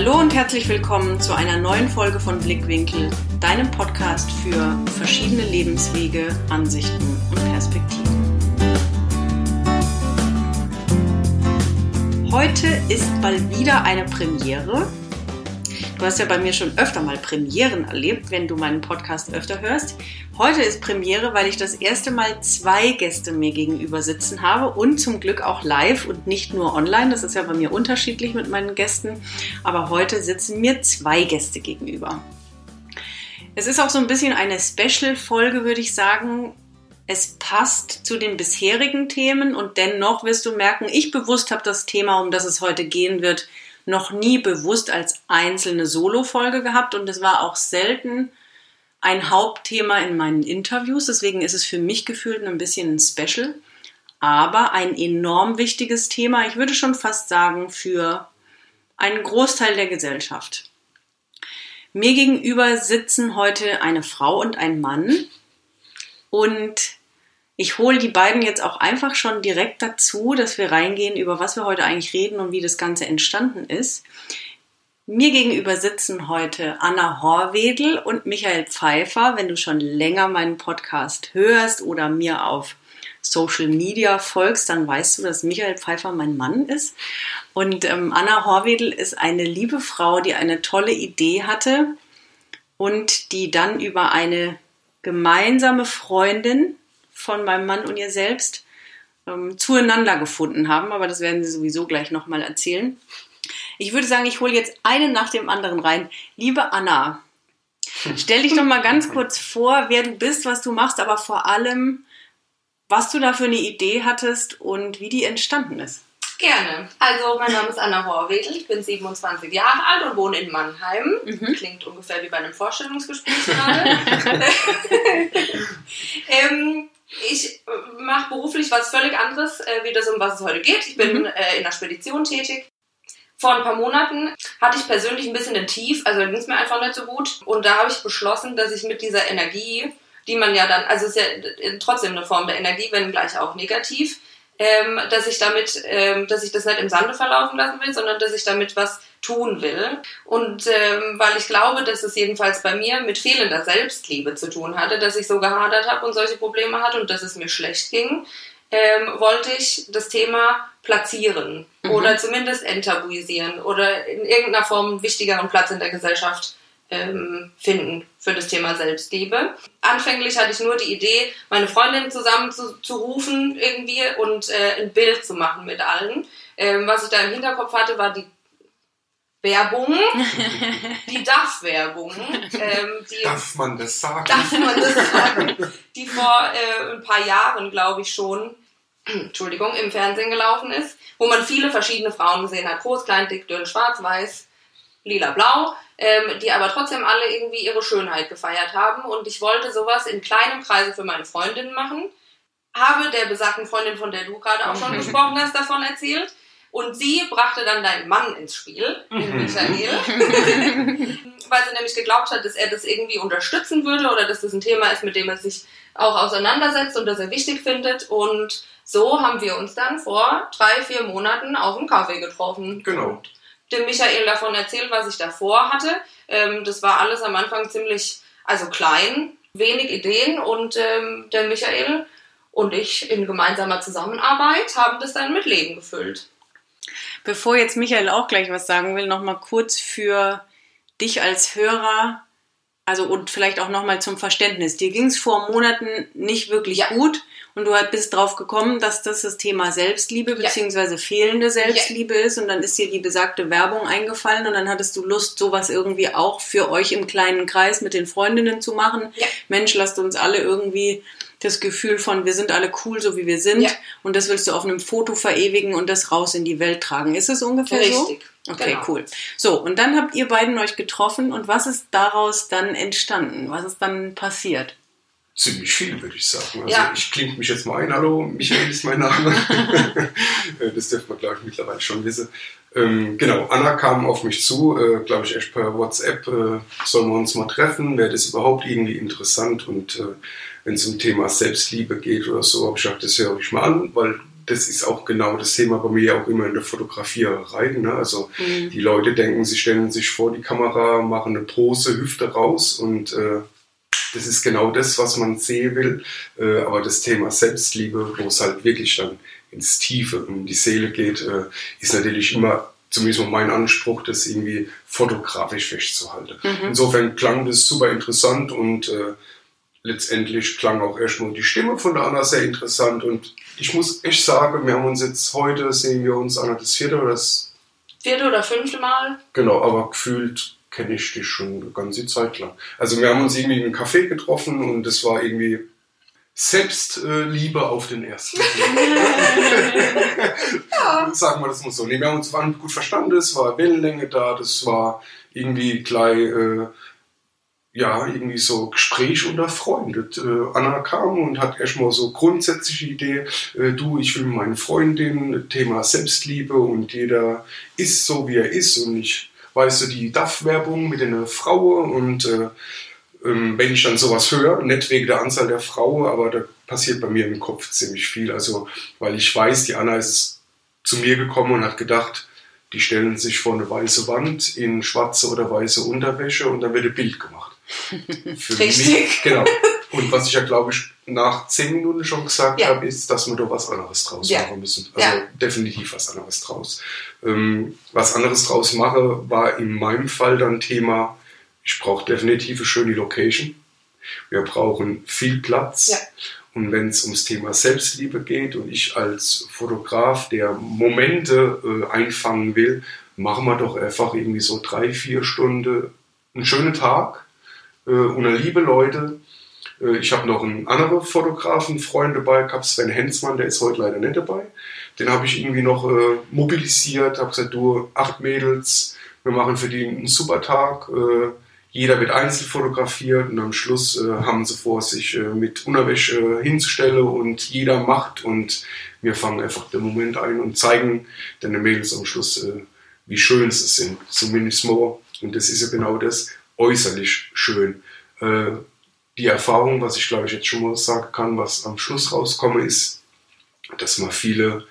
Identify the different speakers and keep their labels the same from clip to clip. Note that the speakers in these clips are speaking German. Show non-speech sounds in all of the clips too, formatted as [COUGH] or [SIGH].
Speaker 1: Hallo und herzlich willkommen zu einer neuen Folge von Blickwinkel, deinem Podcast für verschiedene Lebenswege, Ansichten und Perspektiven. Heute ist mal wieder eine Premiere Du hast ja bei mir schon öfter mal Premieren erlebt, wenn du meinen Podcast öfter hörst. Heute ist Premiere, weil ich das erste Mal zwei Gäste mir gegenüber sitzen habe und zum Glück auch live und nicht nur online. Das ist ja bei mir unterschiedlich mit meinen Gästen. Aber heute sitzen mir zwei Gäste gegenüber. Es ist auch so ein bisschen eine Special-Folge, würde ich sagen. Es passt zu den bisherigen Themen und dennoch wirst du merken, ich bewusst habe das Thema, um das es heute gehen wird, noch nie bewusst als einzelne Solo-Folge gehabt und es war auch selten ein Hauptthema in meinen Interviews. Deswegen ist es für mich gefühlt ein bisschen ein Special, aber ein enorm wichtiges Thema. Ich würde schon fast sagen für einen Großteil der Gesellschaft. Mir gegenüber sitzen heute eine Frau und ein Mann und ich hole die beiden jetzt auch einfach schon direkt dazu, dass wir reingehen, über was wir heute eigentlich reden und wie das Ganze entstanden ist. Mir gegenüber sitzen heute Anna Horwedel und Michael Pfeiffer. Wenn du schon länger meinen Podcast hörst oder mir auf Social Media folgst, dann weißt du, dass Michael Pfeiffer mein Mann ist. Und ähm, Anna Horwedel ist eine liebe Frau, die eine tolle Idee hatte und die dann über eine gemeinsame Freundin von meinem Mann und ihr selbst ähm, zueinander gefunden haben, aber das werden sie sowieso gleich nochmal erzählen. Ich würde sagen, ich hole jetzt einen nach dem anderen rein. Liebe Anna, stell dich doch mal ganz [LAUGHS] kurz vor, wer du bist, was du machst, aber vor allem, was du da für eine Idee hattest und wie die entstanden ist.
Speaker 2: Gerne. Also, mein Name ist Anna Horwedel, ich bin 27 Jahre alt und wohne in Mannheim. Mhm. Klingt ungefähr wie bei einem Vorstellungsgespräch gerade. [LAUGHS] [LAUGHS] ähm, ich äh, mache beruflich was völlig anderes, äh, wie das, um was es heute geht. Ich bin mhm. äh, in der Spedition tätig. Vor ein paar Monaten hatte ich persönlich ein bisschen ein Tief, also ging es mir einfach nicht so gut. Und da habe ich beschlossen, dass ich mit dieser Energie, die man ja dann, also es ist ja äh, trotzdem eine Form der Energie, wenn gleich auch negativ, ähm, dass ich damit, ähm, dass ich das nicht im Sande verlaufen lassen will, sondern dass ich damit was tun will. Und ähm, weil ich glaube, dass es jedenfalls bei mir mit fehlender Selbstliebe zu tun hatte, dass ich so gehadert habe und solche Probleme hatte und dass es mir schlecht ging, ähm, wollte ich das Thema platzieren mhm. oder zumindest enttabuisieren oder in irgendeiner Form einen wichtigeren Platz in der Gesellschaft ähm, finden für das Thema Selbstliebe. Anfänglich hatte ich nur die Idee, meine Freundin zusammen zu, zu rufen irgendwie und äh, ein Bild zu machen mit allen. Ähm, was ich da im Hinterkopf hatte, war die Werbung, [LAUGHS] die DAF-Werbung.
Speaker 3: Ähm, darf man das sagen?
Speaker 2: Darf man das sagen? [LAUGHS] Die vor äh, ein paar Jahren, glaube ich schon, Entschuldigung, im Fernsehen gelaufen ist, wo man viele verschiedene Frauen gesehen hat. Groß, klein, dick, dünn, schwarz, weiß, lila, blau ähm, die aber trotzdem alle irgendwie ihre Schönheit gefeiert haben. Und ich wollte sowas in kleinem Kreise für meine Freundinnen machen. Habe der besagten Freundin, von der du gerade auch schon gesprochen hast, davon erzählt. Und sie brachte dann deinen Mann ins Spiel, den mhm. Michael, [LAUGHS] weil sie nämlich geglaubt hat, dass er das irgendwie unterstützen würde oder dass das ein Thema ist, mit dem er sich auch auseinandersetzt und das er wichtig findet. Und so haben wir uns dann vor drei, vier Monaten auf dem Kaffee getroffen.
Speaker 3: Genau
Speaker 2: dem Michael davon erzählt, was ich davor hatte. Ähm, das war alles am Anfang ziemlich, also klein, wenig Ideen und ähm, der Michael und ich in gemeinsamer Zusammenarbeit haben das dann mit Leben gefüllt.
Speaker 1: Bevor jetzt Michael auch gleich was sagen will, noch mal kurz für dich als Hörer, also und vielleicht auch noch mal zum Verständnis. Dir ging es vor Monaten nicht wirklich ja. gut und du bist drauf gekommen, dass das das Thema Selbstliebe bzw. fehlende Selbstliebe ja. ist und dann ist dir die besagte Werbung eingefallen und dann hattest du Lust, sowas irgendwie auch für euch im kleinen Kreis mit den Freundinnen zu machen. Ja. Mensch, lasst uns alle irgendwie das Gefühl von, wir sind alle cool, so wie wir sind ja. und das willst du auf einem Foto verewigen und das raus in die Welt tragen. Ist es ungefähr
Speaker 2: Richtig.
Speaker 1: so?
Speaker 2: Richtig.
Speaker 1: Okay, genau. cool. So, und dann habt ihr beiden euch getroffen und was ist daraus dann entstanden? Was ist dann passiert?
Speaker 3: ziemlich viel, würde ich sagen. Also ja. ich klinge mich jetzt mal ein. Hallo, Michael ist mein Name. [LAUGHS] Äh, das dürfte man, glaube ich, mittlerweile schon wissen. Ähm, genau, Anna kam auf mich zu, äh, glaube ich, erst per WhatsApp, äh, sollen wir uns mal treffen, wäre das überhaupt irgendwie interessant und äh, wenn es um Thema Selbstliebe geht oder so, habe ich gesagt, das höre ich mal an, weil das ist auch genau das Thema bei mir auch immer in der Fotografierei. Ne? Also mhm. die Leute denken, sie stellen sich vor die Kamera, machen eine Pose, Hüfte raus und äh, das ist genau das, was man sehen will. Äh, aber das Thema Selbstliebe, wo es halt wirklich dann ins Tiefe, um die Seele geht, äh, ist natürlich immer zumindest mein Anspruch, das irgendwie fotografisch festzuhalten. Mhm. Insofern klang das super interessant und äh, letztendlich klang auch erstmal die Stimme von der Anna sehr interessant und ich muss echt sagen, wir haben uns jetzt heute, sehen wir uns, Anna, das vierte oder das
Speaker 2: vierte oder fünfte Mal?
Speaker 3: Genau, aber gefühlt kenne ich dich schon eine ganze Zeit lang. Also wir haben uns irgendwie in einem Café getroffen und es war irgendwie Selbstliebe auf den ersten [LAUGHS] ja. [LAUGHS] Sagen wir das mal so. Nee, wir haben uns gut verstanden, es war Wellenlänge da, das war irgendwie gleich, äh, ja, irgendwie so Gespräch unter Freunden. Äh, Anna kam und hat erstmal so grundsätzliche Idee, äh, du, ich will meine Freundin, Thema Selbstliebe und jeder ist so, wie er ist und ich weißt du, die DAF-Werbung mit den Frauen und äh, ähm, wenn ich dann sowas höre, nicht wegen der Anzahl der Frauen, aber da passiert bei mir im Kopf ziemlich viel. Also, weil ich weiß, die Anna ist zu mir gekommen und hat gedacht, die stellen sich vor eine weiße Wand in schwarze oder weiße Unterwäsche und dann wird ein Bild gemacht.
Speaker 2: Für [LAUGHS] Richtig. Mich,
Speaker 3: genau. Und was ich ja, glaube ich, nach zehn Minuten schon gesagt ja. habe, ist, dass wir da was anderes draus ja. machen müssen. Also ja. definitiv was anderes draus. Ähm, was anderes draus mache, war in meinem Fall dann Thema ich brauche definitiv eine schöne Location. Wir brauchen viel Platz. Und wenn es ums Thema Selbstliebe geht und ich als Fotograf, der Momente äh, einfangen will, machen wir doch einfach irgendwie so drei, vier Stunden einen schönen Tag äh, unter liebe Leute. Äh, ich habe noch einen anderen Fotografen, Freund dabei, gehabt, Sven Hensmann, der ist heute leider nicht dabei. Den habe ich irgendwie noch äh, mobilisiert, habe gesagt, du, acht Mädels, wir machen für die einen super Tag. Äh, jeder wird einzeln fotografiert und am Schluss äh, haben sie vor, sich äh, mit Unterwäsche hinzustellen und jeder macht und wir fangen einfach den Moment ein und zeigen den Mädels am Schluss, äh, wie schön sie sind, zumindest mal. Und das ist ja genau das, äußerlich schön. Äh, die Erfahrung, was ich glaube ich jetzt schon mal sagen kann, was am Schluss rauskommt, ist, dass mal viele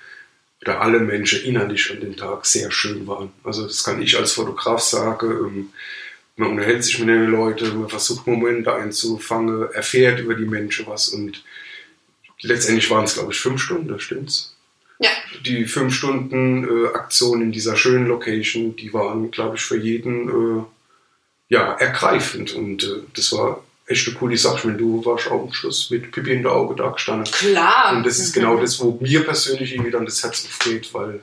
Speaker 3: oder alle Menschen innerlich an dem Tag sehr schön waren. Also das kann ich als Fotograf sagen. Ähm, man unterhält sich mit den Leuten, man versucht Momente einzufangen, erfährt über die Menschen was und letztendlich waren es, glaube ich, fünf Stunden, stimmt's?
Speaker 2: Ja.
Speaker 3: Die fünf Stunden äh, Aktion in dieser schönen Location, die waren, glaube ich, für jeden äh, ja, ergreifend und äh, das war echt eine coole Sache. Wenn du warst auch am Schluss mit Pipi in der Auge da gestanden.
Speaker 2: Klar.
Speaker 3: Und das ist genau das, wo mir persönlich irgendwie dann das Herz aufgeht, weil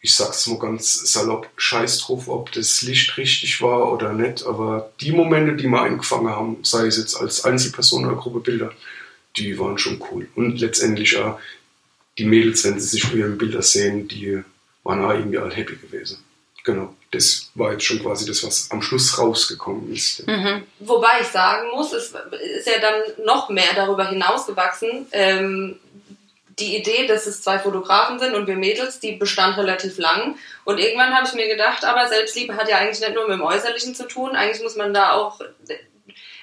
Speaker 3: ich sag's mal ganz salopp, scheiß drauf, ob das Licht richtig war oder nicht, aber die Momente, die wir eingefangen haben, sei es jetzt als Einzelperson oder Gruppe Bilder, die waren schon cool. Und letztendlich auch die Mädels, wenn sie sich für ihre Bilder sehen, die waren auch irgendwie all happy gewesen. Genau, das war jetzt schon quasi das, was am Schluss rausgekommen ist.
Speaker 2: Mhm. Wobei ich sagen muss, es ist ja dann noch mehr darüber hinausgewachsen. Ähm, die Idee, dass es zwei Fotografen sind und wir Mädels, die bestand relativ lang. Und irgendwann habe ich mir gedacht, aber Selbstliebe hat ja eigentlich nicht nur mit dem Äußerlichen zu tun, eigentlich muss man da auch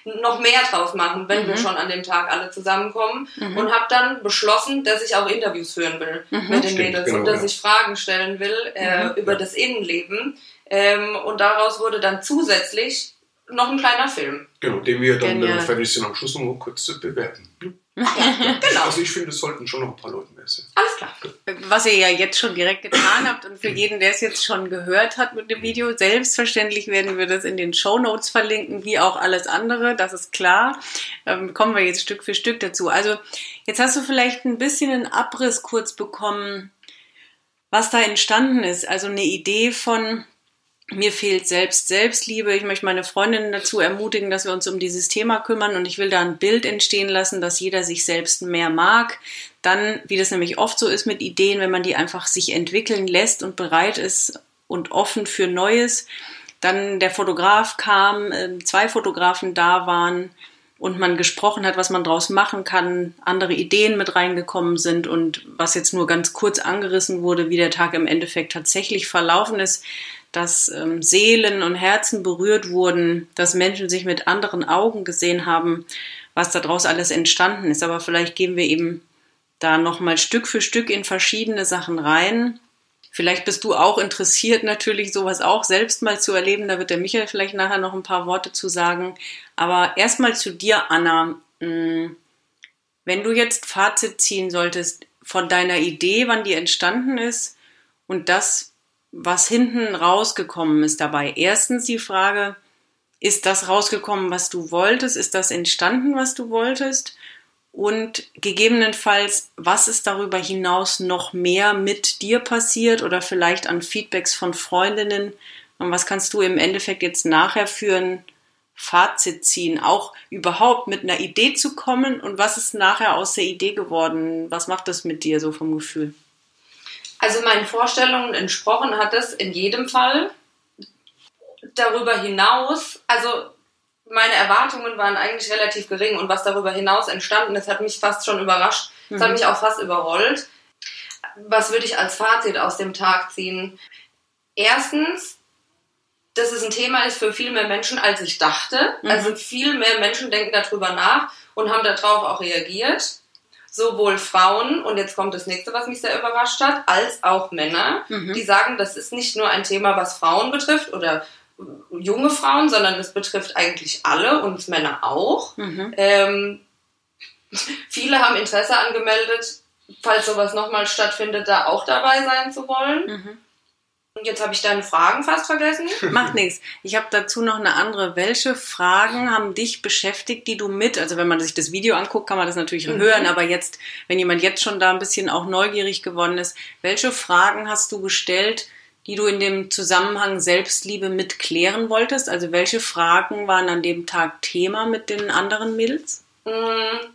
Speaker 2: noch mehr draus machen, wenn mhm. wir schon an dem Tag alle zusammenkommen. Mhm. Und habe dann beschlossen, dass ich auch Interviews führen will mhm. mit den Stimmt, Mädels genau, und dass ja. ich Fragen stellen will äh, mhm. über ja. das Innenleben. Ähm, und daraus wurde dann zusätzlich noch ein kleiner Film.
Speaker 3: Genau, den wir dann äh, am Schluss noch kurz bewerten.
Speaker 2: Ja, [LAUGHS] genau.
Speaker 3: Also ich finde, es sollten schon noch ein paar Leute mehr sein.
Speaker 2: Alles klar.
Speaker 1: Was ihr ja jetzt schon direkt getan habt und für jeden, der es jetzt schon gehört hat mit dem Video, selbstverständlich werden wir das in den Show Notes verlinken, wie auch alles andere, das ist klar. Ähm, kommen wir jetzt Stück für Stück dazu. Also jetzt hast du vielleicht ein bisschen einen Abriss kurz bekommen, was da entstanden ist. Also eine Idee von, mir fehlt selbst Selbstliebe. Ich möchte meine Freundinnen dazu ermutigen, dass wir uns um dieses Thema kümmern und ich will da ein Bild entstehen lassen, dass jeder sich selbst mehr mag. Dann, wie das nämlich oft so ist mit Ideen, wenn man die einfach sich entwickeln lässt und bereit ist und offen für Neues. Dann der Fotograf kam, ähm, zwei Fotografen da waren und man gesprochen hat, was man draus machen kann, andere Ideen mit reingekommen sind und was jetzt nur ganz kurz angerissen wurde, wie der Tag im Endeffekt tatsächlich verlaufen ist dass ähm, Seelen und Herzen berührt wurden, dass Menschen sich mit anderen Augen gesehen haben, was daraus alles entstanden ist. Aber vielleicht gehen wir eben da nochmal Stück für Stück in verschiedene Sachen rein. Vielleicht bist du auch interessiert, natürlich sowas auch selbst mal zu erleben. Da wird der Michael vielleicht nachher noch ein paar Worte zu sagen. Aber erstmal zu dir, Anna. Hm, wenn du jetzt Fazit ziehen solltest von deiner Idee, wann die entstanden ist und das, was hinten rausgekommen ist dabei. Erstens die Frage, ist das rausgekommen, was du wolltest? Ist das entstanden, was du wolltest? Und gegebenenfalls, was ist darüber hinaus noch mehr mit dir passiert oder vielleicht an Feedbacks von Freundinnen? Und was kannst du im Endeffekt jetzt nachher für ein Fazit ziehen? Auch überhaupt mit einer Idee zu kommen und was ist nachher aus der Idee geworden? Was macht das mit dir so vom Gefühl?
Speaker 2: Also meinen Vorstellungen entsprochen hat es in jedem Fall. Darüber hinaus, also meine Erwartungen waren eigentlich relativ gering und was darüber hinaus entstanden ist, hat mich fast schon überrascht. Mhm. hat mich auch fast überrollt. Was würde ich als Fazit aus dem Tag ziehen? Erstens, dass es ein Thema ist für viel mehr Menschen, als ich dachte. Mhm. Also viel mehr Menschen denken darüber nach und haben darauf auch reagiert. Sowohl Frauen, und jetzt kommt das nächste, was mich sehr überrascht hat, als auch Männer, mhm. die sagen, das ist nicht nur ein Thema, was Frauen betrifft oder junge Frauen, sondern es betrifft eigentlich alle, uns Männer auch. Mhm. Ähm, [LAUGHS] viele haben Interesse angemeldet, falls sowas nochmal stattfindet, da auch dabei sein zu wollen. Mhm. Jetzt habe ich deine Fragen fast vergessen. [LAUGHS]
Speaker 1: Macht nichts. Ich habe dazu noch eine andere. Welche Fragen haben dich beschäftigt, die du mit, also wenn man sich das Video anguckt, kann man das natürlich mhm. hören, aber jetzt, wenn jemand jetzt schon da ein bisschen auch neugierig geworden ist, welche Fragen hast du gestellt, die du in dem Zusammenhang Selbstliebe mitklären wolltest? Also welche Fragen waren an dem Tag Thema mit den anderen Mädels?
Speaker 2: Mm,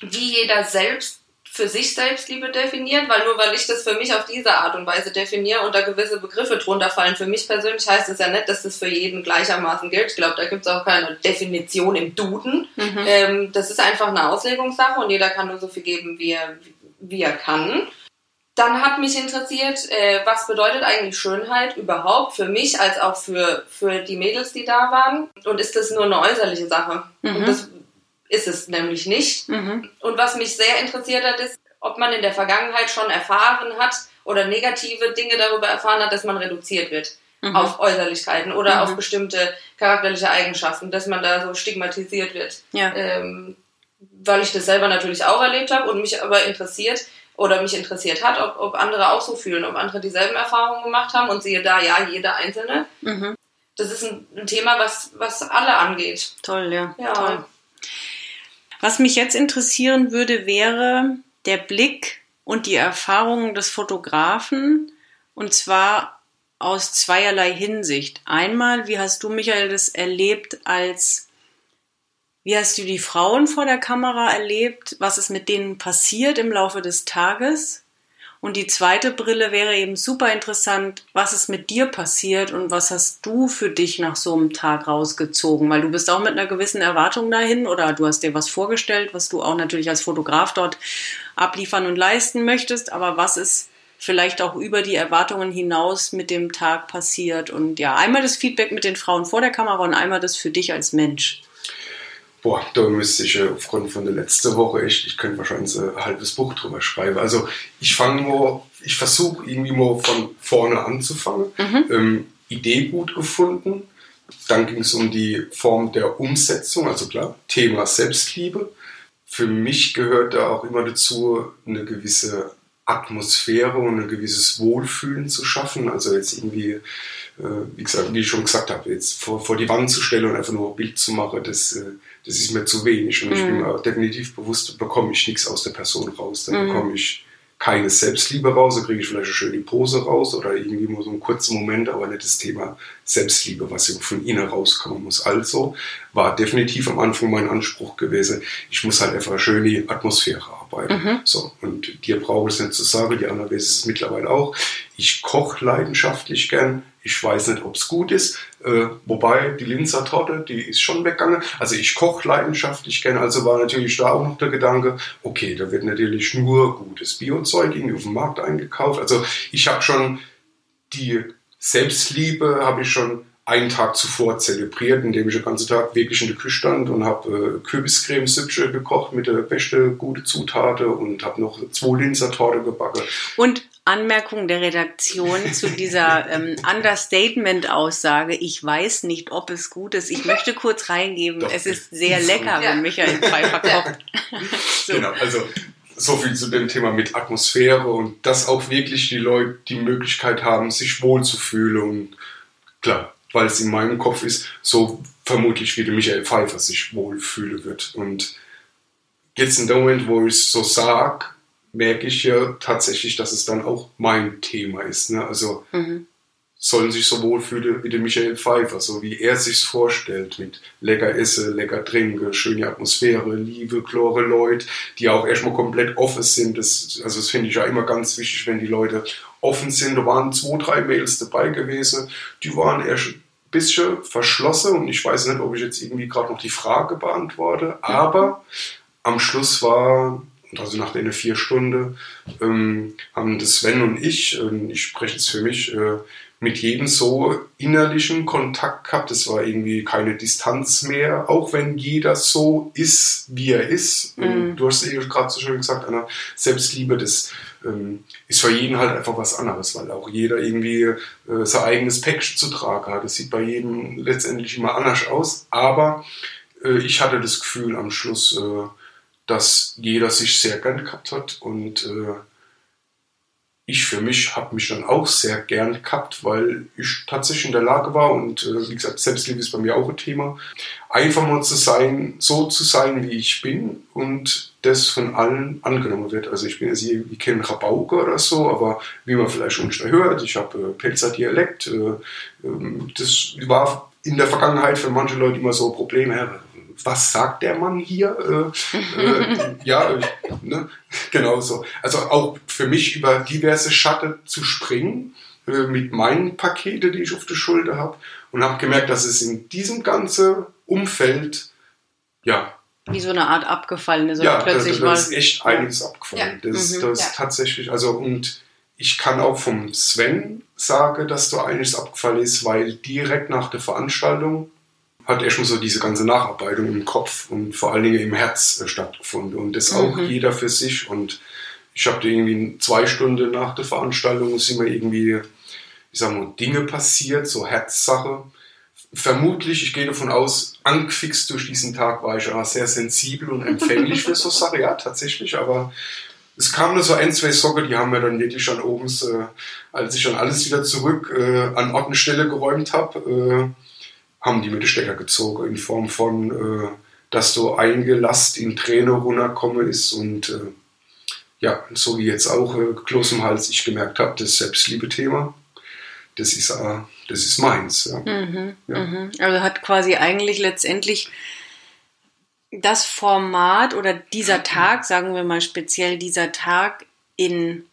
Speaker 2: wie jeder selbst für sich Selbstliebe definiert, weil nur weil ich das für mich auf diese Art und Weise definiere und da gewisse Begriffe drunter fallen, für mich persönlich heißt es ja nicht, dass das für jeden gleichermaßen gilt. Ich glaube, da gibt es auch keine Definition im Duden. Mhm. Ähm, das ist einfach eine Auslegungssache und jeder kann nur so viel geben, wie er, wie er kann. Dann hat mich interessiert, äh, was bedeutet eigentlich Schönheit überhaupt für mich als auch für, für die Mädels, die da waren? Und ist das nur eine äußerliche Sache? Mhm. Und das ist es nämlich nicht. Mhm. Und was mich sehr interessiert hat, ist, ob man in der Vergangenheit schon erfahren hat oder negative Dinge darüber erfahren hat, dass man reduziert wird mhm. auf Äußerlichkeiten oder auf mhm. bestimmte charakterliche Eigenschaften, dass man da so stigmatisiert wird. Ja. Ähm, weil ich das selber natürlich auch erlebt habe und mich aber interessiert, oder mich interessiert hat, ob, ob andere auch so fühlen, ob andere dieselben Erfahrungen gemacht haben und sehe da ja jeder Einzelne. Mhm. Das ist ein, ein, Thema, was, was alle angeht.
Speaker 1: Toll, ja. ja. Toll. Was mich jetzt interessieren würde, wäre der Blick und die Erfahrungen des Fotografen und zwar aus zweierlei Hinsicht. Einmal, wie hast du, Michael, das erlebt als wie hast du die Frauen vor der Kamera erlebt? Was ist mit denen passiert im Laufe des Tages? Und die zweite Brille wäre eben super interessant, was ist mit dir passiert und was hast du für dich nach so einem Tag rausgezogen? Weil du bist auch mit einer gewissen Erwartung dahin oder du hast dir was vorgestellt, was du auch natürlich als Fotograf dort abliefern und leisten möchtest. Aber was ist vielleicht auch über die Erwartungen hinaus mit dem Tag passiert? Und ja, einmal das Feedback mit den Frauen vor der Kamera und einmal das für dich als Mensch.
Speaker 3: Boah, da müsste ich aufgrund von der letzten Woche echt, ich könnte wahrscheinlich ein halbes Buch drüber schreiben. Also ich fange nur, ich versuche irgendwie mal von vorne anzufangen. Mhm. Ähm, Idee gut gefunden. Dann ging es um die Form der Umsetzung, also klar, Thema Selbstliebe. Für mich gehört da auch immer dazu, eine gewisse Atmosphäre und ein gewisses Wohlfühlen zu schaffen. Also jetzt irgendwie, äh, wie gesagt, wie ich schon gesagt habe, jetzt vor, vor die Wand zu stellen und einfach nur ein Bild zu machen, das äh, das ist mir zu wenig. Und mhm. ich bin mhm. mir definitiv bewusst, bekomme ich nichts aus der Person raus. Da mhm. bekomme ich keine Selbstliebe raus, da kriege ich vielleicht eine schöne Pose raus oder irgendwie nur so einen kurzen Moment, aber nicht das Thema Selbstliebe, was von innen rauskommen muss. Also war definitiv am Anfang mein Anspruch gewesen, ich muss halt einfach eine schöne Atmosphäre arbeiten. Mhm. So, und dir brauche ich es nicht zu sagen, die anderen wissen es mittlerweile auch. Ich koche leidenschaftlich gern, ich weiß nicht, ob es gut ist. Äh, wobei die Linzer Torte, die ist schon weggegangen. Also ich koche leidenschaftlich gerne. Also war natürlich da auch noch der Gedanke, okay, da wird natürlich nur gutes Biozeug irgendwie auf dem Markt eingekauft. Also ich habe schon die Selbstliebe habe ich schon einen Tag zuvor zelebriert, indem ich den ganzen Tag wirklich in der Küche stand und habe äh, Kürbiscreme-Süppche gekocht mit der beste gute Zutate und habe noch zwei Linzer Torte gebacken.
Speaker 1: Und Anmerkung der Redaktion [LAUGHS] zu dieser ähm, Understatement-Aussage. Ich weiß nicht, ob es gut ist. Ich möchte kurz reingeben, Doch, es ist sehr lecker, ja. wenn Michael Pfeiffer [LAUGHS] kocht.
Speaker 3: so. [LAUGHS] Genau, also so viel zu dem Thema mit Atmosphäre und dass auch wirklich die Leute die Möglichkeit haben, sich wohlzufühlen und klar, weil es in meinem Kopf ist, so vermutlich wie der Michael Pfeiffer sich wohlfühlen wird. Und jetzt in dem Moment, wo ich es so sage, merke ich ja tatsächlich, dass es dann auch mein Thema ist. Ne? Also mhm. sollen sich so wohlfühlen wie der Michael Pfeiffer, so wie er sich's vorstellt, mit lecker Essen, lecker Trinken, schöne Atmosphäre, Liebe, klare Leute, die auch erstmal komplett offen sind. Das, also das finde ich ja immer ganz wichtig, wenn die Leute offen sind. Da waren zwei, drei Mails dabei gewesen, die waren erst bisschen verschlossen und ich weiß nicht, ob ich jetzt irgendwie gerade noch die Frage beantworte, aber am Schluss war also nach den vier Stunden, ähm, haben das Sven und ich, äh, ich spreche jetzt für mich, äh, mit jedem so innerlichen Kontakt gehabt. Es war irgendwie keine Distanz mehr, auch wenn jeder so ist, wie er ist. Mhm. Du hast es eben gerade so schön gesagt, Anna, Selbstliebe, das ähm, ist für jeden halt einfach was anderes, weil auch jeder irgendwie äh, sein eigenes Päckchen zu tragen hat. Das sieht bei jedem letztendlich immer anders aus, aber äh, ich hatte das Gefühl am Schluss, äh, dass jeder sich sehr gern gehabt hat und äh, ich für mich habe mich dann auch sehr gern gehabt, weil ich tatsächlich in der Lage war und äh, wie gesagt, Selbstliebe ist bei mir auch ein Thema, einfach mal zu sein, so zu sein, wie ich bin und das von allen angenommen wird. Also ich bin jetzt hier wie kein Rabauke oder so, aber wie man vielleicht schon hört, ich habe äh, Pelzer Dialekt. Äh, äh, das war in der Vergangenheit für manche Leute immer so Probleme was sagt der Mann hier? Äh, äh, ja, ne? genau so. Also auch für mich über diverse Schatten zu springen äh, mit meinen Paketen, die ich auf der Schulter habe und habe gemerkt, dass es in diesem ganzen Umfeld, ja,
Speaker 1: wie so eine Art abgefallene, so
Speaker 3: ja, plötzlich da, da, da ist echt einiges abgefallen. Ja. Das, mhm, das ja. tatsächlich, also und ich kann auch vom Sven sagen, dass da einiges abgefallen ist, weil direkt nach der Veranstaltung hat er schon so diese ganze Nacharbeitung im Kopf und vor allen Dingen im Herz äh, stattgefunden. Und das mhm. auch jeder für sich. Und ich habe irgendwie zwei Stunden nach der Veranstaltung sind mir irgendwie, ich sag mal, Dinge passiert, so Herzsache. Vermutlich, ich gehe davon aus, angefixt durch diesen Tag war ich aber sehr sensibel und empfänglich für so Sachen, ja, tatsächlich, aber es kamen nur so ein, zwei Socke, die haben mir dann wirklich schon oben, äh, als ich dann alles wieder zurück äh, an Ort und Stelle geräumt habe, äh, haben die mit den Stecker gezogen in Form von, äh, dass so einige Last in Träne runterkommen ist und äh, ja, so wie jetzt auch äh, Kloß im Hals ich gemerkt habe, das Selbstliebe-Thema, das ist, äh, das ist meins. Ja.
Speaker 1: Mhm, ja. Mhm. Also hat quasi eigentlich letztendlich das Format oder dieser [CLEARS THROAT] Tag, sagen wir mal speziell dieser Tag in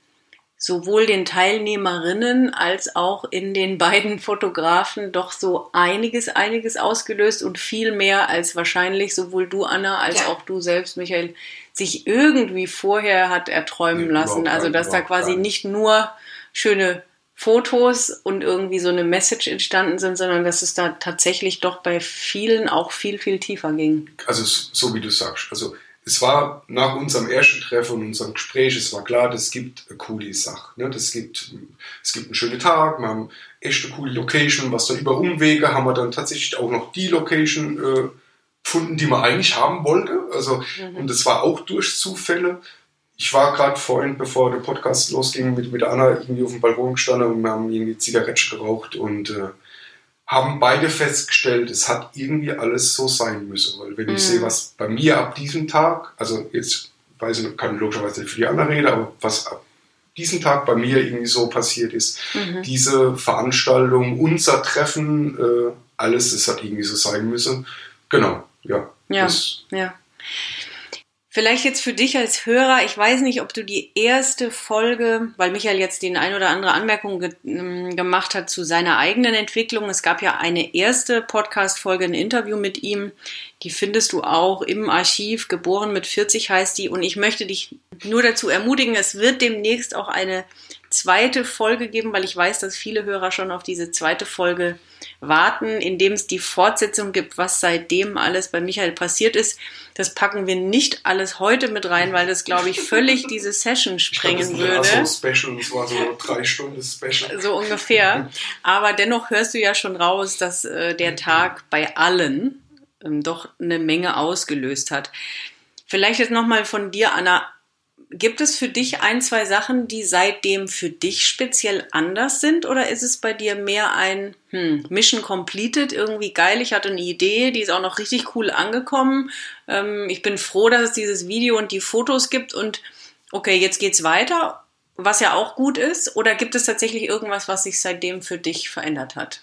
Speaker 1: sowohl den Teilnehmerinnen als auch in den beiden Fotografen doch so einiges, einiges ausgelöst und viel mehr als wahrscheinlich sowohl du, Anna, als ja. auch du selbst, Michael, sich irgendwie vorher hat erträumen nee, lassen. Also, dass da quasi nicht nur schöne Fotos und irgendwie so eine Message entstanden sind, sondern dass es da tatsächlich doch bei vielen auch viel, viel tiefer ging.
Speaker 3: Also so wie du sagst, also es war nach unserem ersten Treffen und unserem Gespräch, es war klar, das gibt eine coole Sache. Ne? Das gibt, es gibt einen schönen Tag, wir haben echt eine coole Location, was dann über Umwege haben wir dann tatsächlich auch noch die Location äh, gefunden, die man eigentlich haben wollte. Also, mhm. und das war auch durch Zufälle. Ich war gerade vorhin, bevor der Podcast losging, mit, mit Anna irgendwie auf dem Balkon gestanden und wir haben irgendwie Zigaretten geraucht und äh, haben beide festgestellt, es hat irgendwie alles so sein müssen. Weil wenn mhm. ich sehe, was bei mir ab diesem Tag, also jetzt weiß ich, kann logischerweise nicht für die anderen reden, aber was ab diesem Tag bei mir irgendwie so passiert ist, mhm. diese Veranstaltung, unser Treffen, äh, alles, es hat irgendwie so sein müssen. Genau, ja.
Speaker 1: Ja, ja. Vielleicht jetzt für dich als Hörer, ich weiß nicht, ob du die erste Folge, weil Michael jetzt die ein oder andere Anmerkung ge ähm, gemacht hat zu seiner eigenen Entwicklung. Es gab ja eine erste Podcast-Folge, ein Interview mit ihm. Die findest du auch im Archiv. Geboren mit 40 heißt die. Und ich möchte dich nur dazu ermutigen, es wird demnächst auch eine zweite Folge geben, weil ich weiß, dass viele Hörer schon auf diese zweite Folge warten, in dem es die Fortsetzung gibt, was seitdem alles bei Michael passiert ist. Das packen wir nicht alles heute mit rein, weil das, glaube ich, völlig diese Session sprengen
Speaker 3: ich glaub, das
Speaker 1: würde.
Speaker 3: So Special, das war so drei Stunden Special.
Speaker 1: So ungefähr. Aber dennoch hörst du ja schon raus, dass äh, der Tag bei allen ähm, doch eine Menge ausgelöst hat. Vielleicht jetzt nochmal von dir, Anna. Gibt es für dich ein, zwei Sachen, die seitdem für dich speziell anders sind? Oder ist es bei dir mehr ein hm, Mission completed, irgendwie geil, ich hatte eine Idee, die ist auch noch richtig cool angekommen. Ähm, ich bin froh, dass es dieses Video und die Fotos gibt und okay, jetzt geht's weiter, was ja auch gut ist. Oder gibt es tatsächlich irgendwas, was sich seitdem für dich verändert hat?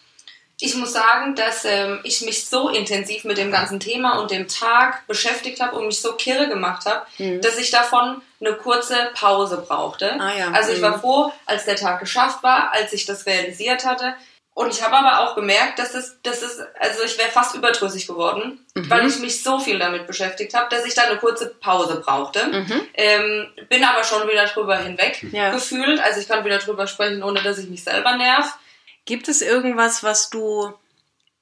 Speaker 2: Ich muss sagen, dass ähm, ich mich so intensiv mit dem ganzen Thema und dem Tag beschäftigt habe und mich so kirre gemacht habe, mhm. dass ich davon eine kurze Pause brauchte.
Speaker 1: Ah, ja.
Speaker 2: Also ich war mhm. froh, als der Tag geschafft war, als ich das realisiert hatte. Und ich habe aber auch gemerkt, dass es, dass es also ich wäre fast überdrüssig geworden, mhm. weil ich mich so viel damit beschäftigt habe, dass ich da eine kurze Pause brauchte. Mhm. Ähm, bin aber schon wieder drüber hinweg ja. gefühlt. Also ich kann wieder drüber sprechen, ohne dass ich mich selber nerv.
Speaker 1: Gibt es irgendwas, was du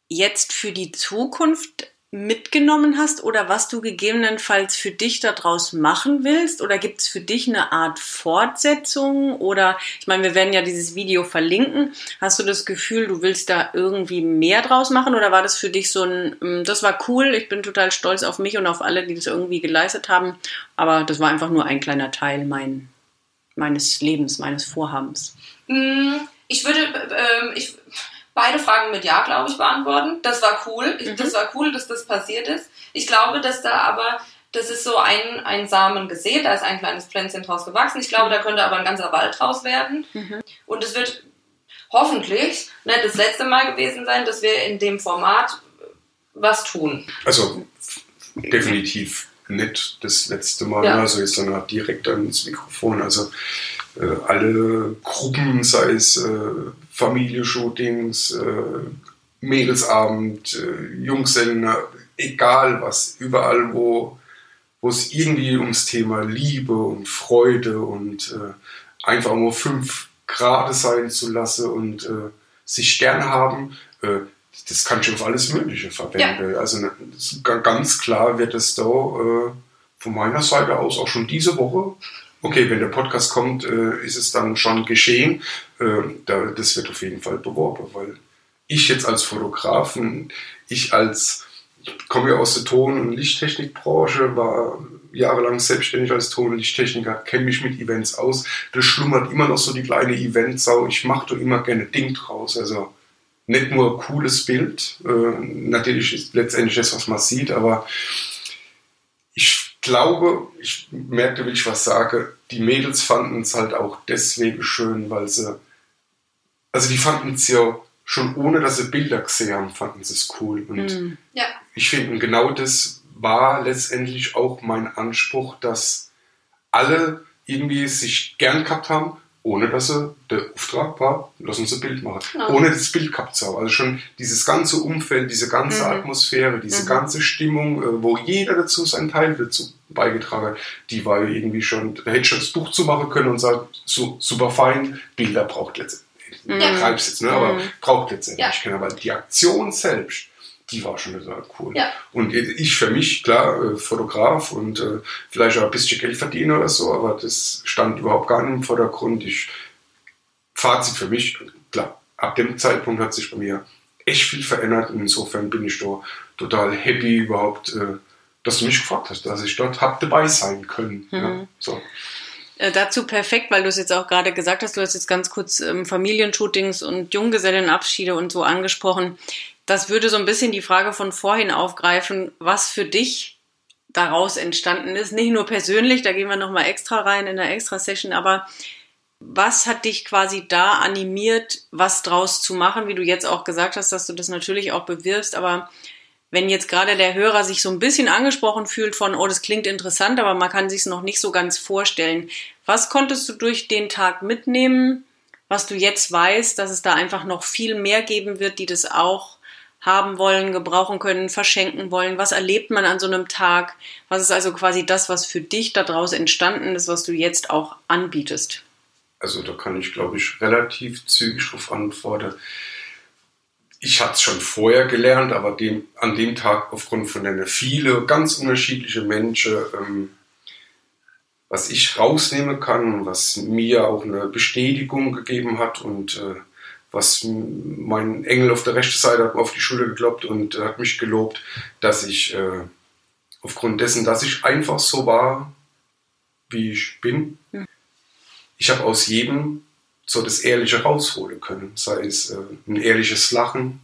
Speaker 1: jetzt für die Zukunft mitgenommen hast oder was du gegebenenfalls für dich daraus machen willst? Oder gibt es für dich eine Art Fortsetzung? Oder ich meine, wir werden ja dieses Video verlinken. Hast du das Gefühl, du willst da irgendwie mehr draus machen? Oder war das für dich so ein, mm, das war cool, ich bin total stolz auf mich und auf alle, die das irgendwie geleistet haben, aber das war einfach nur ein kleiner Teil mein, meines Lebens, meines Vorhabens?
Speaker 2: Mm ich würde ähm, ich, beide Fragen mit Ja, glaube ich, beantworten. Das war cool. Mhm. Das war cool, dass das passiert ist. Ich glaube, dass da aber, das ist so ein, ein Samen gesät, da ist ein kleines Pflänzchen draus gewachsen. Ich glaube, da könnte aber ein ganzer Wald draus werden. Mhm. Und es wird hoffentlich nicht das letzte Mal gewesen sein, dass wir in dem Format was tun.
Speaker 3: Also definitiv nicht das letzte Mal. Ja. Also jetzt dann direkt ans Mikrofon. Also alle Gruppen, sei es äh, Familie-Shootings, äh, Mädelsabend, äh, Jungselner, egal was, überall, wo, wo es irgendwie ums Thema Liebe und Freude und äh, einfach nur fünf Grade sein zu lassen und äh, sich gern haben, äh, das kann ich auf alles Mögliche verwenden. Ja. Also ne, ganz klar wird es da äh, von meiner Seite aus auch schon diese Woche okay, wenn der Podcast kommt, äh, ist es dann schon geschehen. Äh, da, das wird auf jeden Fall beworben, weil ich jetzt als Fotografen, ich als, ich komme ja aus der Ton- und Lichttechnikbranche, war jahrelang selbstständig als Ton- und Lichttechniker, kenne mich mit Events aus. Das schlummert immer noch so die kleine Eventsau. Ich mache da immer gerne Ding draus. Also nicht nur cooles Bild, äh, natürlich ist letztendlich das, was man sieht, aber ich glaube, ich merkte, wie ich was sage, die Mädels fanden es halt auch deswegen schön, weil sie, also die fanden es ja schon ohne, dass sie Bilder gesehen haben, fanden sie es cool. Und
Speaker 2: mm, ja.
Speaker 3: ich finde, genau das war letztendlich auch mein Anspruch, dass alle irgendwie sich gern gehabt haben ohne dass sie der Auftrag war, lass uns ein Bild machen. Genau. Ohne das Bild gehabt zu haben. Also schon dieses ganze Umfeld, diese ganze mhm. Atmosphäre, diese mhm. ganze Stimmung, äh, wo jeder dazu seinen Teil dazu beigetragen hat, die war irgendwie schon, da hätte schon das Buch zu machen können und sagen, so, super fein, Bilder braucht letztendlich. Mhm. jetzt, ne? aber mhm. braucht letztendlich ja. keiner, weil die Aktion selbst, die war schon total cool.
Speaker 2: Ja.
Speaker 3: Und ich für mich, klar, äh, Fotograf und äh, vielleicht auch ein bisschen Geld verdienen oder so, aber das stand überhaupt gar nicht im Vordergrund. Ich, Fazit für mich, klar, ab dem Zeitpunkt hat sich bei mir echt viel verändert und insofern bin ich da total happy überhaupt, äh, dass du mich gefragt hast, dass ich dort hab dabei sein können. Mhm. Ja, so.
Speaker 1: Äh, dazu perfekt, weil du es jetzt auch gerade gesagt hast, du hast jetzt ganz kurz ähm, Familienshootings und Junggesellenabschiede und so angesprochen das würde so ein bisschen die Frage von vorhin aufgreifen, was für dich daraus entstanden ist. Nicht nur persönlich, da gehen wir nochmal extra rein in der Extra-Session, aber was hat dich quasi da animiert, was draus zu machen, wie du jetzt auch gesagt hast, dass du das natürlich auch bewirbst, aber wenn jetzt gerade der Hörer sich so ein bisschen angesprochen fühlt von, oh, das klingt interessant, aber man kann sich es noch nicht so ganz vorstellen. Was konntest du durch den Tag mitnehmen, was du jetzt weißt, dass es da einfach noch viel mehr geben wird, die das auch haben wollen, gebrauchen können, verschenken wollen? Was erlebt man an so einem Tag? Was ist also quasi das, was für dich daraus entstanden ist, was du jetzt auch anbietest?
Speaker 3: Also da kann ich, glaube ich, relativ zügig darauf antworten. Ich hatte es schon vorher gelernt, aber dem, an dem Tag aufgrund von den viele ganz unterschiedliche Menschen, ähm, was ich rausnehmen kann, was mir auch eine Bestätigung gegeben hat und äh, was mein Engel auf der rechten Seite hat mir auf die Schulter gekloppt und hat mich gelobt, dass ich äh, aufgrund dessen, dass ich einfach so war, wie ich bin, mhm. ich habe aus jedem so das Ehrliche rausholen können. Sei es äh, ein ehrliches Lachen,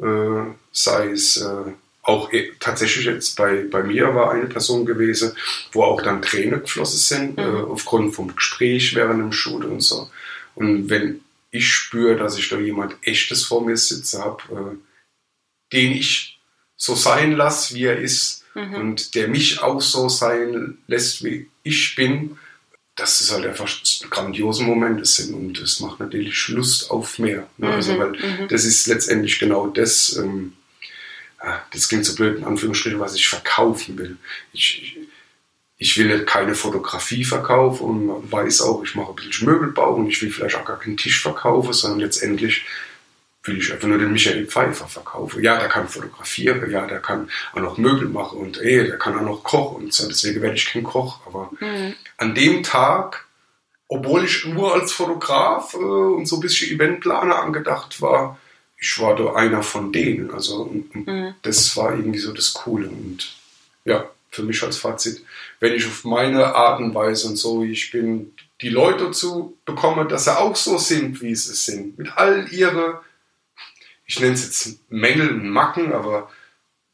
Speaker 3: äh, sei es äh, auch e tatsächlich jetzt bei, bei mir war eine Person gewesen, wo auch dann Tränen geflossen sind, mhm. äh, aufgrund vom Gespräch während dem Schule und so. Und wenn ich spüre, dass ich da jemand echtes vor mir sitze habe, äh, den ich so sein lasse, wie er ist, mhm. und der mich auch so sein lässt, wie ich bin, dass es halt einfach grandiose Momente sind und es macht natürlich Lust auf mehr. Ne? Mhm. Also, weil mhm. das ist letztendlich genau das, ähm, das klingt so blöd in Anführungsstrichen, was ich verkaufen will. Ich, ich, ich will keine Fotografie verkaufen und weiß auch, ich mache ein bisschen Möbelbau und ich will vielleicht auch gar keinen Tisch verkaufen, sondern letztendlich will ich einfach nur den Michael Pfeiffer verkaufen. Ja, der kann fotografieren, ja, der kann auch noch Möbel machen und ey, der kann auch noch kochen und so. Deswegen werde ich kein Koch. Aber mhm. an dem Tag, obwohl ich nur als Fotograf äh, und so ein bisschen Eventplaner angedacht war, ich war da einer von denen. Also mhm. das war irgendwie so das Coole. Und ja, für mich als Fazit, wenn ich auf meine Art und Weise und so, wie ich bin, die Leute dazu bekomme, dass sie auch so sind, wie sie sind. Mit all ihre ich nenne es jetzt Mängel und Macken, aber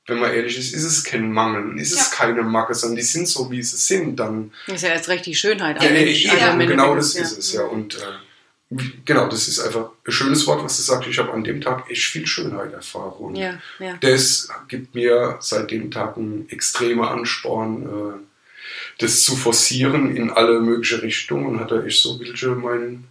Speaker 3: wenn man ehrlich ist, ist es kein Mangel, ist ja. es keine Macke, sondern die sind so, wie sie sind. Dann
Speaker 1: ist ja erst recht die Schönheit.
Speaker 3: Ja, nee, ja, genau das ja. ist es, ja. Und äh, genau, das ist einfach ein schönes Wort, was du sagst. Ich habe an dem Tag echt viel Schönheit erfahren. Und ja, ja. das gibt mir seit dem Tag einen extremen Ansporn, äh, das zu forcieren in alle möglichen Richtungen und hat da echt so welche mein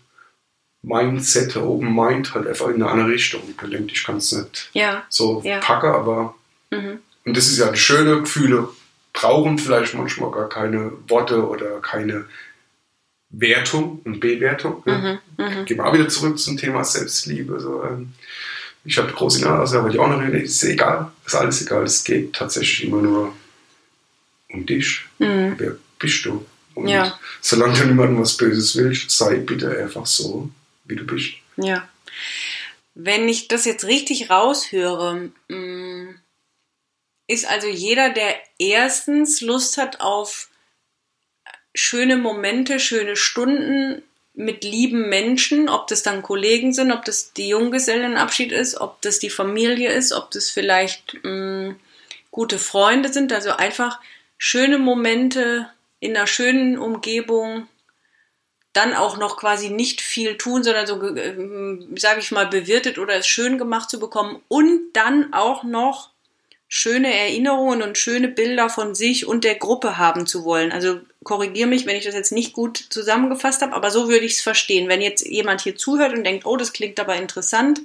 Speaker 3: Mindset, Open Mind halt einfach in eine andere Richtung gelenkt. Ich kann es nicht ja. so packen, aber mhm. und das ist ja das Schöne, Gefühle brauchen vielleicht manchmal gar keine Worte oder keine Wertung und Bewertung. Ne? Mhm. Mhm. Gehen wir auch wieder zurück zum Thema Selbstliebe. So, ähm, ich habe große Nase, aber die auch noch rede, ist egal, ist alles egal. Es geht tatsächlich immer nur um dich. Mhm. Wer bist du? Und ja. solange du niemandem was Böses willst, sei bitte einfach so, wie du bist.
Speaker 1: Ja. Wenn ich das jetzt richtig raushöre, mm, ist also jeder, der erstens Lust hat auf schöne Momente, schöne Stunden mit lieben Menschen, ob das dann Kollegen sind, ob das die Junggesellenabschied ist, ob das die Familie ist, ob das vielleicht mh, mm, gute Freunde sind, also einfach schöne Momente in einer schönen Umgebung dann auch noch quasi nicht viel tun, sondern so, äh, sage ich mal, bewirtet oder es schön gemacht zu bekommen und dann auch noch schöne Erinnerungen und schöne Bilder von sich und der Gruppe haben zu wollen. Also korrigiere mich, wenn ich das jetzt nicht gut zusammengefasst habe, aber so würde ich es verstehen. Wenn jetzt jemand hier zuhört und denkt, oh, das klingt aber interessant,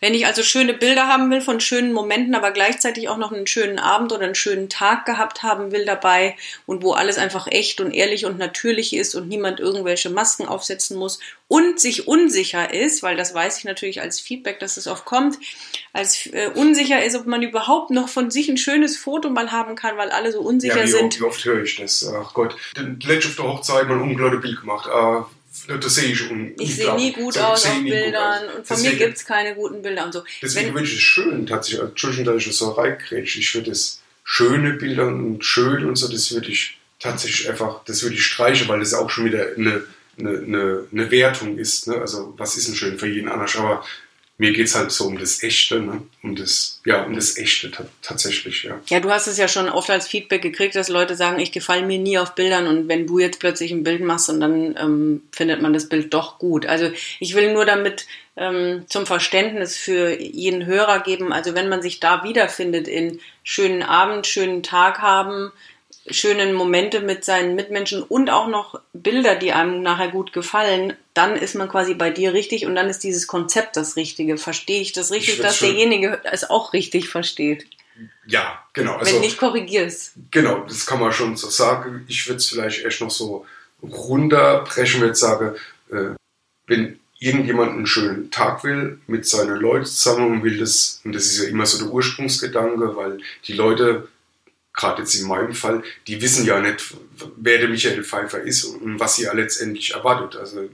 Speaker 1: wenn ich also schöne Bilder haben will von schönen Momenten, aber gleichzeitig auch noch einen schönen Abend oder einen schönen Tag gehabt haben will dabei und wo alles einfach echt und ehrlich und natürlich ist und niemand irgendwelche Masken aufsetzen muss und sich unsicher ist, weil das weiß ich natürlich als Feedback, dass es oft kommt, als äh, unsicher ist, ob man überhaupt noch von sich ein schönes Foto mal haben kann, weil alle so unsicher
Speaker 3: ja, wie
Speaker 1: sind.
Speaker 3: Wie oft höre ich das? Ach Gott, den letzten auf der Hochzeit mal ein unglaublich Bild gemacht. Uh, das sehe ich schon.
Speaker 1: Ich sehe nie gut aus auf Bildern aus. und von deswegen, mir gibt es keine guten Bilder und so.
Speaker 3: Deswegen würde ich es schön, tatsächlich, Entschuldigung, dass ich so reingrätsche, ich würde es schöne Bilder und schön und so, das würde ich tatsächlich einfach, das würde ich streichen, weil das auch schon wieder eine, eine, eine, eine Wertung ist. Ne? Also was ist denn schön für jeden anders, aber mir geht es halt so um das Echte, ne? um das, ja, um das Echte tatsächlich, ja.
Speaker 1: Ja, du hast es ja schon oft als Feedback gekriegt, dass Leute sagen, ich gefalle mir nie auf Bildern und wenn du jetzt plötzlich ein Bild machst und dann ähm, findet man das Bild doch gut. Also ich will nur damit ähm, zum Verständnis für jeden Hörer geben, also wenn man sich da wiederfindet in schönen Abend, schönen Tag haben, schönen Momente mit seinen Mitmenschen und auch noch Bilder, die einem nachher gut gefallen, dann ist man quasi bei dir richtig und dann ist dieses Konzept das Richtige. Verstehe ich das richtig, ich dass derjenige es auch richtig versteht?
Speaker 3: Ja, genau.
Speaker 1: Also, Wenn nicht korrigierst.
Speaker 3: Genau, das kann man schon so sagen. Ich würde es vielleicht echt noch so runterbrechen würde, sage, äh, wenn irgendjemand einen schönen Tag will mit seinen Leuten zusammen und will das, und das ist ja immer so der Ursprungsgedanke, weil die Leute, gerade jetzt in meinem Fall, die wissen ja nicht, wer der Michael Pfeiffer ist und was sie ja letztendlich erwartet. Also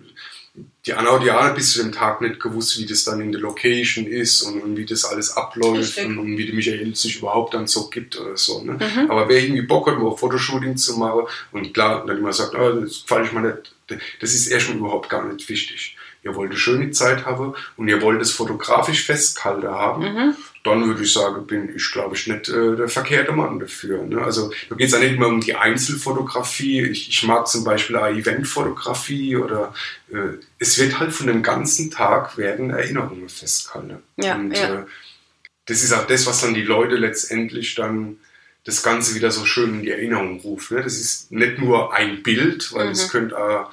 Speaker 3: die Anna und die Anna bis zu dem Tag nicht gewusst, wie das dann in der Location ist und, und wie das alles abläuft und, und, wie der Michael sich überhaupt dann so gibt oder so. Ne? Mhm. Aber wer irgendwie Bock hat, mal Fotoshooting zu machen und klar, dann immer sagt, oh, das gefällt ich mir nicht, das ist erstmal überhaupt gar nicht wichtig ihr wollt eine schöne Zeit haben und ihr wollt es fotografisch festgehalten haben, mhm. Dann würde ich sagen, bin ich, glaube ich, nicht äh, der verkehrte Mann dafür. Ne? Also da geht es ja nicht immer um die Einzelfotografie. Ich, ich mag zum Beispiel auch Eventfotografie oder äh, es wird halt von dem ganzen Tag werden Erinnerungen festgehalten. Ja, und ja. Äh, das ist auch das, was dann die Leute letztendlich dann das Ganze wieder so schön in die Erinnerung ruft. Ne? Das ist nicht nur ein Bild, weil es mhm. könnte auch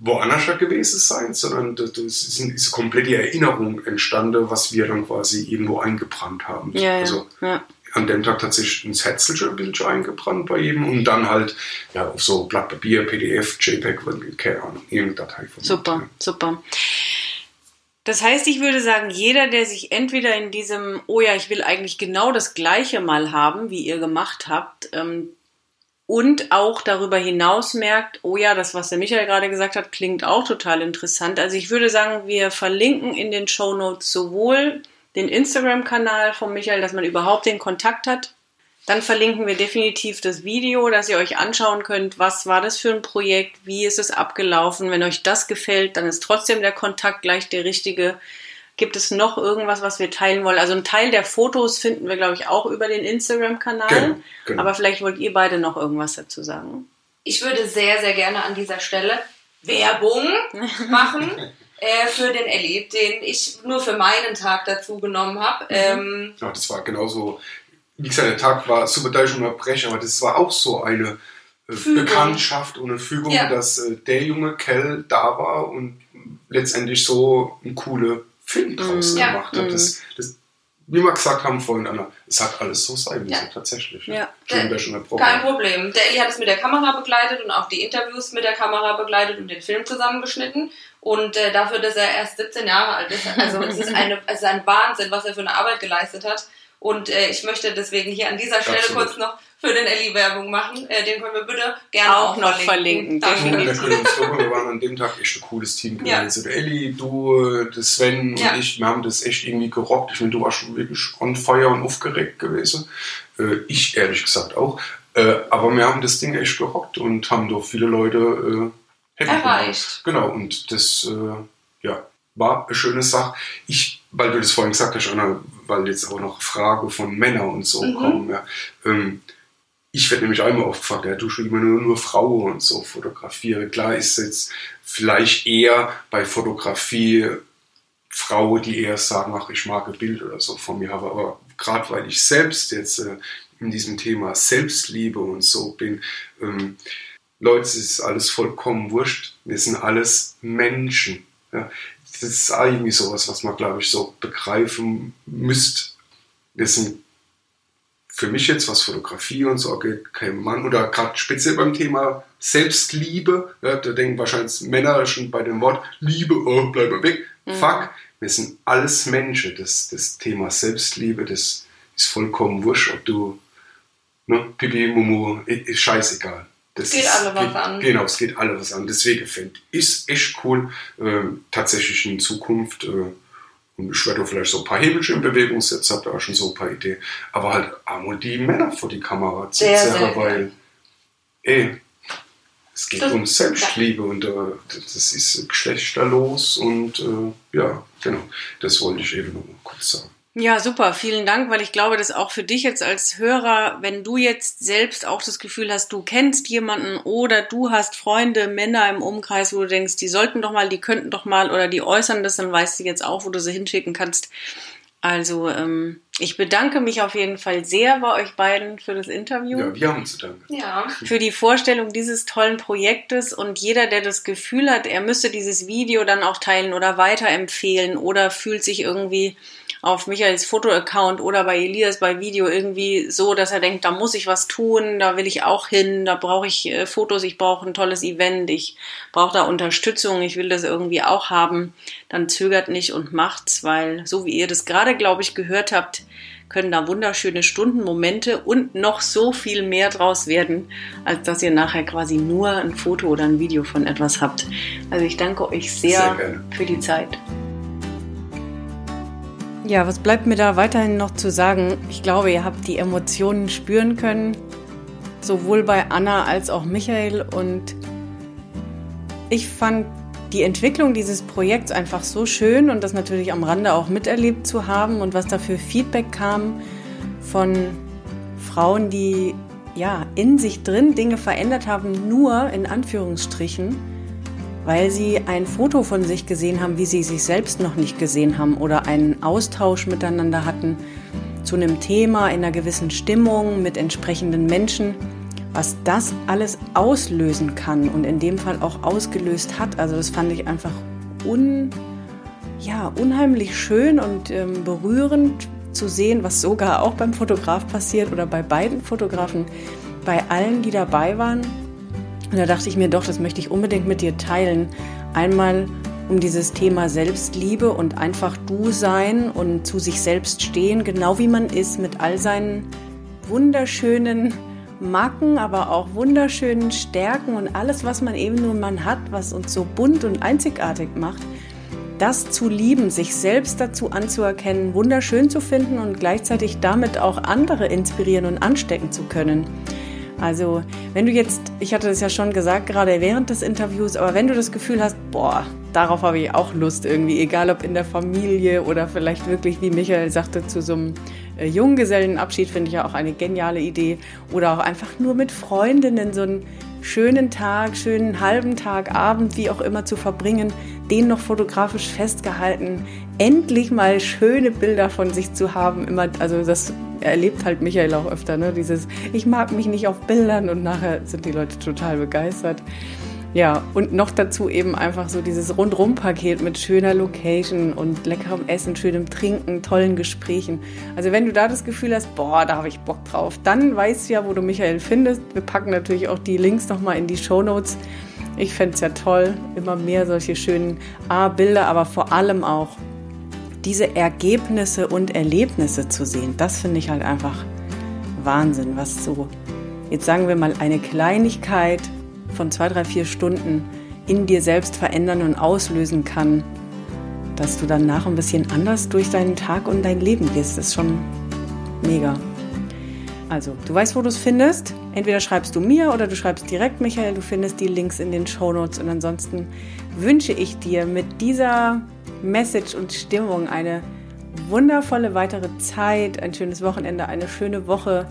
Speaker 3: woanders gewesen sein, sondern das ist eine, ist komplette Erinnerung entstanden, was wir dann quasi irgendwo eingebrannt haben. Ja, also ja. an dem Tag tatsächlich ins Hetzelsche Bild eingebrannt bei jedem und dann halt ja, auf so Blatt Papier, PDF, JPEG, keine Ahnung, irgendeine Datei
Speaker 1: von Super, mir. super. Das heißt, ich würde sagen, jeder, der sich entweder in diesem, oh ja, ich will eigentlich genau das Gleiche mal haben, wie ihr gemacht habt, ähm, und auch darüber hinaus merkt, oh ja, das, was der Michael gerade gesagt hat, klingt auch total interessant. Also ich würde sagen, wir verlinken in den Show Notes sowohl den Instagram-Kanal von Michael, dass man überhaupt den Kontakt hat. Dann verlinken wir definitiv das Video, dass ihr euch anschauen könnt, was war das für ein Projekt, wie ist es abgelaufen. Wenn euch das gefällt, dann ist trotzdem der Kontakt gleich der richtige. Gibt es noch irgendwas, was wir teilen wollen? Also ein Teil der Fotos finden wir, glaube ich, auch über den Instagram-Kanal. Genau, genau. Aber vielleicht wollt ihr beide noch irgendwas dazu sagen.
Speaker 2: Ich würde sehr, sehr gerne an dieser Stelle Werbung [LAUGHS] machen äh, für den Ellie, den ich nur für meinen Tag dazu genommen habe. Mhm.
Speaker 3: Ähm, ja, das war genauso. Wie gesagt, der Tag war super schon Brech, aber das war auch so eine äh, Bekanntschaft und eine Fügung, ja. dass äh, der junge Kell da war und letztendlich so eine coole Film draus mm, gemacht hat. Das, mm. das, wie wir gesagt haben vorhin, Anna, es hat alles so sein müssen, ja. tatsächlich.
Speaker 2: Ja. Schön, der, schon Kein Problem. Der Eli hat es mit der Kamera begleitet und auch die Interviews mit der Kamera begleitet und den Film zusammengeschnitten. Und äh, dafür, dass er erst 17 Jahre alt ist, also es ist, eine, es ist ein Wahnsinn, was er für eine Arbeit geleistet hat. Und äh, ich möchte deswegen hier an dieser Stelle Absolut. kurz noch für den Elli Werbung machen. Äh, den können wir bitte gerne auch, auch noch verlinken.
Speaker 3: verlinken. Definitiv. wir waren an dem Tag echt ein cooles Team gewesen. Ja. Also der Elli, du, der Sven ja. und ich, wir haben das echt irgendwie gerockt. Ich finde, du warst schon wirklich on fire und aufgeregt gewesen. Äh, ich ehrlich gesagt auch. Äh, aber wir haben das Ding echt gerockt und haben doch viele Leute
Speaker 2: äh, erreicht.
Speaker 3: Genau, und das äh, ja, war eine schöne Sache. Ich, weil du das vorhin gesagt hast, Anna, weil jetzt auch noch Fragen von Männern und so mhm. kommen. Ja, ähm, ich werde nämlich einmal oft gefragt, ja, du schon immer nur, nur Frauen und so fotografiere. Klar ist jetzt vielleicht eher bei Fotografie Frau, die eher sagen, ach, ich mag ein Bild oder so von mir. Aber gerade weil ich selbst jetzt äh, in diesem Thema Selbstliebe und so bin, ähm, Leute, es ist alles vollkommen wurscht. Wir sind alles Menschen. Ja. Das ist irgendwie sowas, was man, glaube ich, so begreifen müsst. Wir sind für mich jetzt, was Fotografie und so angeht, kein Mann oder gerade speziell beim Thema Selbstliebe, ja, da denken wahrscheinlich Männer schon bei dem Wort Liebe, oh, bleib mal weg. Mhm. Fuck, wir sind alles Menschen. Das, das Thema Selbstliebe, das ist vollkommen wurscht, ob du ne, Pipi, Mumu, ist scheißegal. Das
Speaker 2: geht alle was an.
Speaker 3: Genau, es geht alle was an. Deswegen finde ich es echt cool, äh, tatsächlich in Zukunft äh, und ich werde vielleicht so ein paar Hebelchen in Bewegung setzen, habe da auch schon so ein paar Ideen. Aber halt einmal die Männer vor die Kamera zu zerren, weil, ey, es geht das, um Selbstliebe und äh, das ist geschlechterlos und äh, ja, genau, das wollte ich eben noch mal kurz sagen.
Speaker 1: Ja, super. Vielen Dank, weil ich glaube, dass auch für dich jetzt als Hörer, wenn du jetzt selbst auch das Gefühl hast, du kennst jemanden oder du hast Freunde, Männer im Umkreis, wo du denkst, die sollten doch mal, die könnten doch mal oder die äußern das, dann weißt du jetzt auch, wo du sie hinschicken kannst. Also ähm, Ich bedanke mich auf jeden Fall sehr bei euch beiden für das Interview.
Speaker 3: Ja, wir haben zu danken.
Speaker 2: Ja.
Speaker 1: Für die Vorstellung dieses tollen Projektes und jeder, der das Gefühl hat, er müsste dieses Video dann auch teilen oder weiterempfehlen oder fühlt sich irgendwie auf Michaels Fotoaccount oder bei Elias bei Video irgendwie so, dass er denkt, da muss ich was tun, da will ich auch hin, da brauche ich äh, Fotos, ich brauche ein tolles Event, ich brauche da Unterstützung, ich will das irgendwie auch haben, dann zögert nicht und macht's, weil so wie ihr das gerade, glaube ich, gehört habt, können da wunderschöne Stunden, Momente und noch so viel mehr draus werden, als dass ihr nachher quasi nur ein Foto oder ein Video von etwas habt. Also ich danke euch sehr, sehr für die Zeit. Ja, was bleibt mir da weiterhin noch zu sagen? Ich glaube, ihr habt die Emotionen spüren können, sowohl bei Anna als auch Michael. Und ich fand die Entwicklung dieses Projekts einfach so schön und das natürlich am Rande auch miterlebt zu haben und was da für Feedback kam von Frauen, die ja in sich drin Dinge verändert haben, nur in Anführungsstrichen weil sie ein Foto von sich gesehen haben, wie sie sich selbst noch nicht gesehen haben oder einen Austausch miteinander hatten zu einem Thema in einer gewissen Stimmung mit entsprechenden Menschen, was das alles auslösen kann und in dem Fall auch ausgelöst hat. Also das fand ich einfach un, ja, unheimlich schön und ähm, berührend zu sehen, was sogar auch beim Fotograf passiert oder bei beiden Fotografen, bei allen, die dabei waren und da dachte ich mir doch, das möchte ich unbedingt mit dir teilen. Einmal um dieses Thema Selbstliebe und einfach du sein und zu sich selbst stehen, genau wie man ist, mit all seinen wunderschönen Macken, aber auch wunderschönen Stärken und alles, was man eben nun mal hat, was uns so bunt und einzigartig macht, das zu lieben, sich selbst dazu anzuerkennen, wunderschön zu finden und gleichzeitig damit auch andere inspirieren und anstecken zu können. Also, wenn du jetzt, ich hatte das ja schon gesagt, gerade während des Interviews, aber wenn du das Gefühl hast, boah, darauf habe ich auch Lust irgendwie, egal ob in der Familie oder vielleicht wirklich, wie Michael sagte, zu so einem äh, Junggesellenabschied, finde ich ja auch eine geniale Idee. Oder auch einfach nur mit Freundinnen so einen schönen Tag, schönen halben Tag, Abend, wie auch immer zu verbringen, den noch fotografisch festgehalten, endlich mal schöne Bilder von sich zu haben. Immer, also das erlebt halt Michael auch öfter, ne? Dieses, ich mag mich nicht auf Bildern und nachher sind die Leute total begeistert. Ja, und noch dazu eben einfach so dieses Rundrum-Paket mit schöner Location und leckerem Essen, schönem Trinken, tollen Gesprächen. Also wenn du da das Gefühl hast, boah, da habe ich Bock drauf, dann weißt du ja, wo du Michael findest. Wir packen natürlich auch die Links nochmal in die Show Notes. Ich fände es ja toll, immer mehr solche schönen A-Bilder, aber vor allem auch diese Ergebnisse und Erlebnisse zu sehen, das finde ich halt einfach Wahnsinn, was so, jetzt sagen wir mal, eine Kleinigkeit von zwei, drei, vier Stunden in dir selbst verändern und auslösen kann, dass du danach ein bisschen anders durch deinen Tag und dein Leben gehst. Ist schon mega. Also, du weißt, wo du es findest. Entweder schreibst du mir oder du schreibst direkt Michael. Du findest die Links in den Show Notes. Und ansonsten wünsche ich dir mit dieser Message und Stimmung eine wundervolle weitere Zeit, ein schönes Wochenende, eine schöne Woche.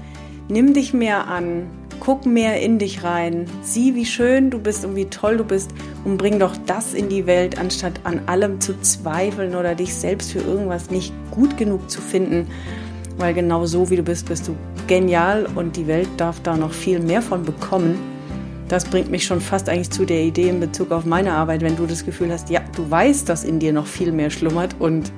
Speaker 1: Nimm dich mehr an, guck mehr in dich rein, sieh, wie schön du bist und wie toll du bist und bring doch das in die Welt, anstatt an allem zu zweifeln oder dich selbst für irgendwas nicht gut genug zu finden. Weil genau so wie du bist, bist du genial und die Welt darf da noch viel mehr von bekommen. Das bringt mich schon fast eigentlich zu der Idee in Bezug auf meine Arbeit, wenn du das Gefühl hast, ja, du weißt, dass in dir noch viel mehr schlummert und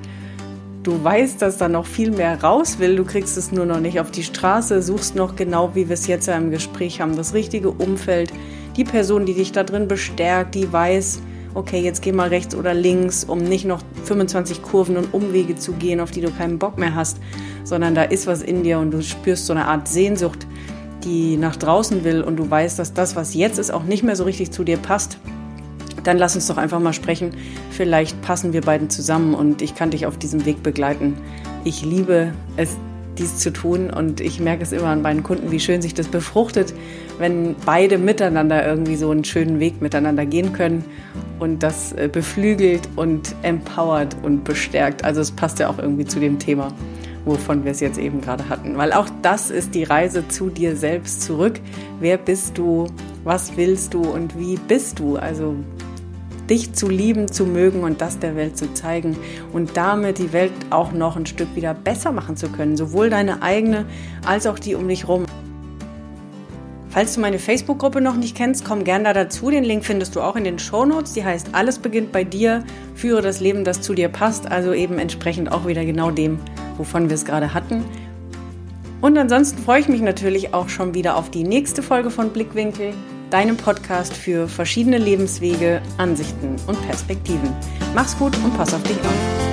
Speaker 1: du weißt, dass da noch viel mehr raus will, du kriegst es nur noch nicht auf die Straße, suchst noch genau, wie wir es jetzt im Gespräch haben, das richtige Umfeld, die Person, die dich da drin bestärkt, die weiß, okay, jetzt geh mal rechts oder links, um nicht noch 25 Kurven und Umwege zu gehen, auf die du keinen Bock mehr hast, sondern da ist was in dir und du spürst so eine Art Sehnsucht die nach draußen will und du weißt, dass das, was jetzt ist, auch nicht mehr so richtig zu dir passt, dann lass uns doch einfach mal sprechen. Vielleicht passen wir beiden zusammen und ich kann dich auf diesem Weg begleiten. Ich liebe es, dies zu tun und ich merke es immer an meinen Kunden, wie schön sich das befruchtet, wenn beide miteinander irgendwie so einen schönen Weg miteinander gehen können und das äh, beflügelt und empowert und bestärkt. Also es passt ja auch irgendwie zu dem Thema wovon wir es jetzt eben gerade hatten. Weil auch das ist die Reise zu dir selbst zurück. Wer bist du? Was willst du und wie bist du? Also dich zu lieben, zu mögen und das der Welt zu zeigen und damit die Welt auch noch ein Stück wieder besser machen zu können, sowohl deine eigene als auch die um dich rum. Falls du meine Facebook-Gruppe noch nicht kennst, komm gern da dazu. Den Link findest du auch in den Show Notes. Die heißt Alles beginnt bei dir. Führe das Leben, das zu dir passt. Also eben entsprechend auch wieder genau dem, wovon wir es gerade hatten. Und ansonsten freue ich mich natürlich auch schon wieder auf die nächste Folge von Blickwinkel, deinem Podcast für verschiedene Lebenswege, Ansichten und Perspektiven. Mach's gut und pass auf dich auf.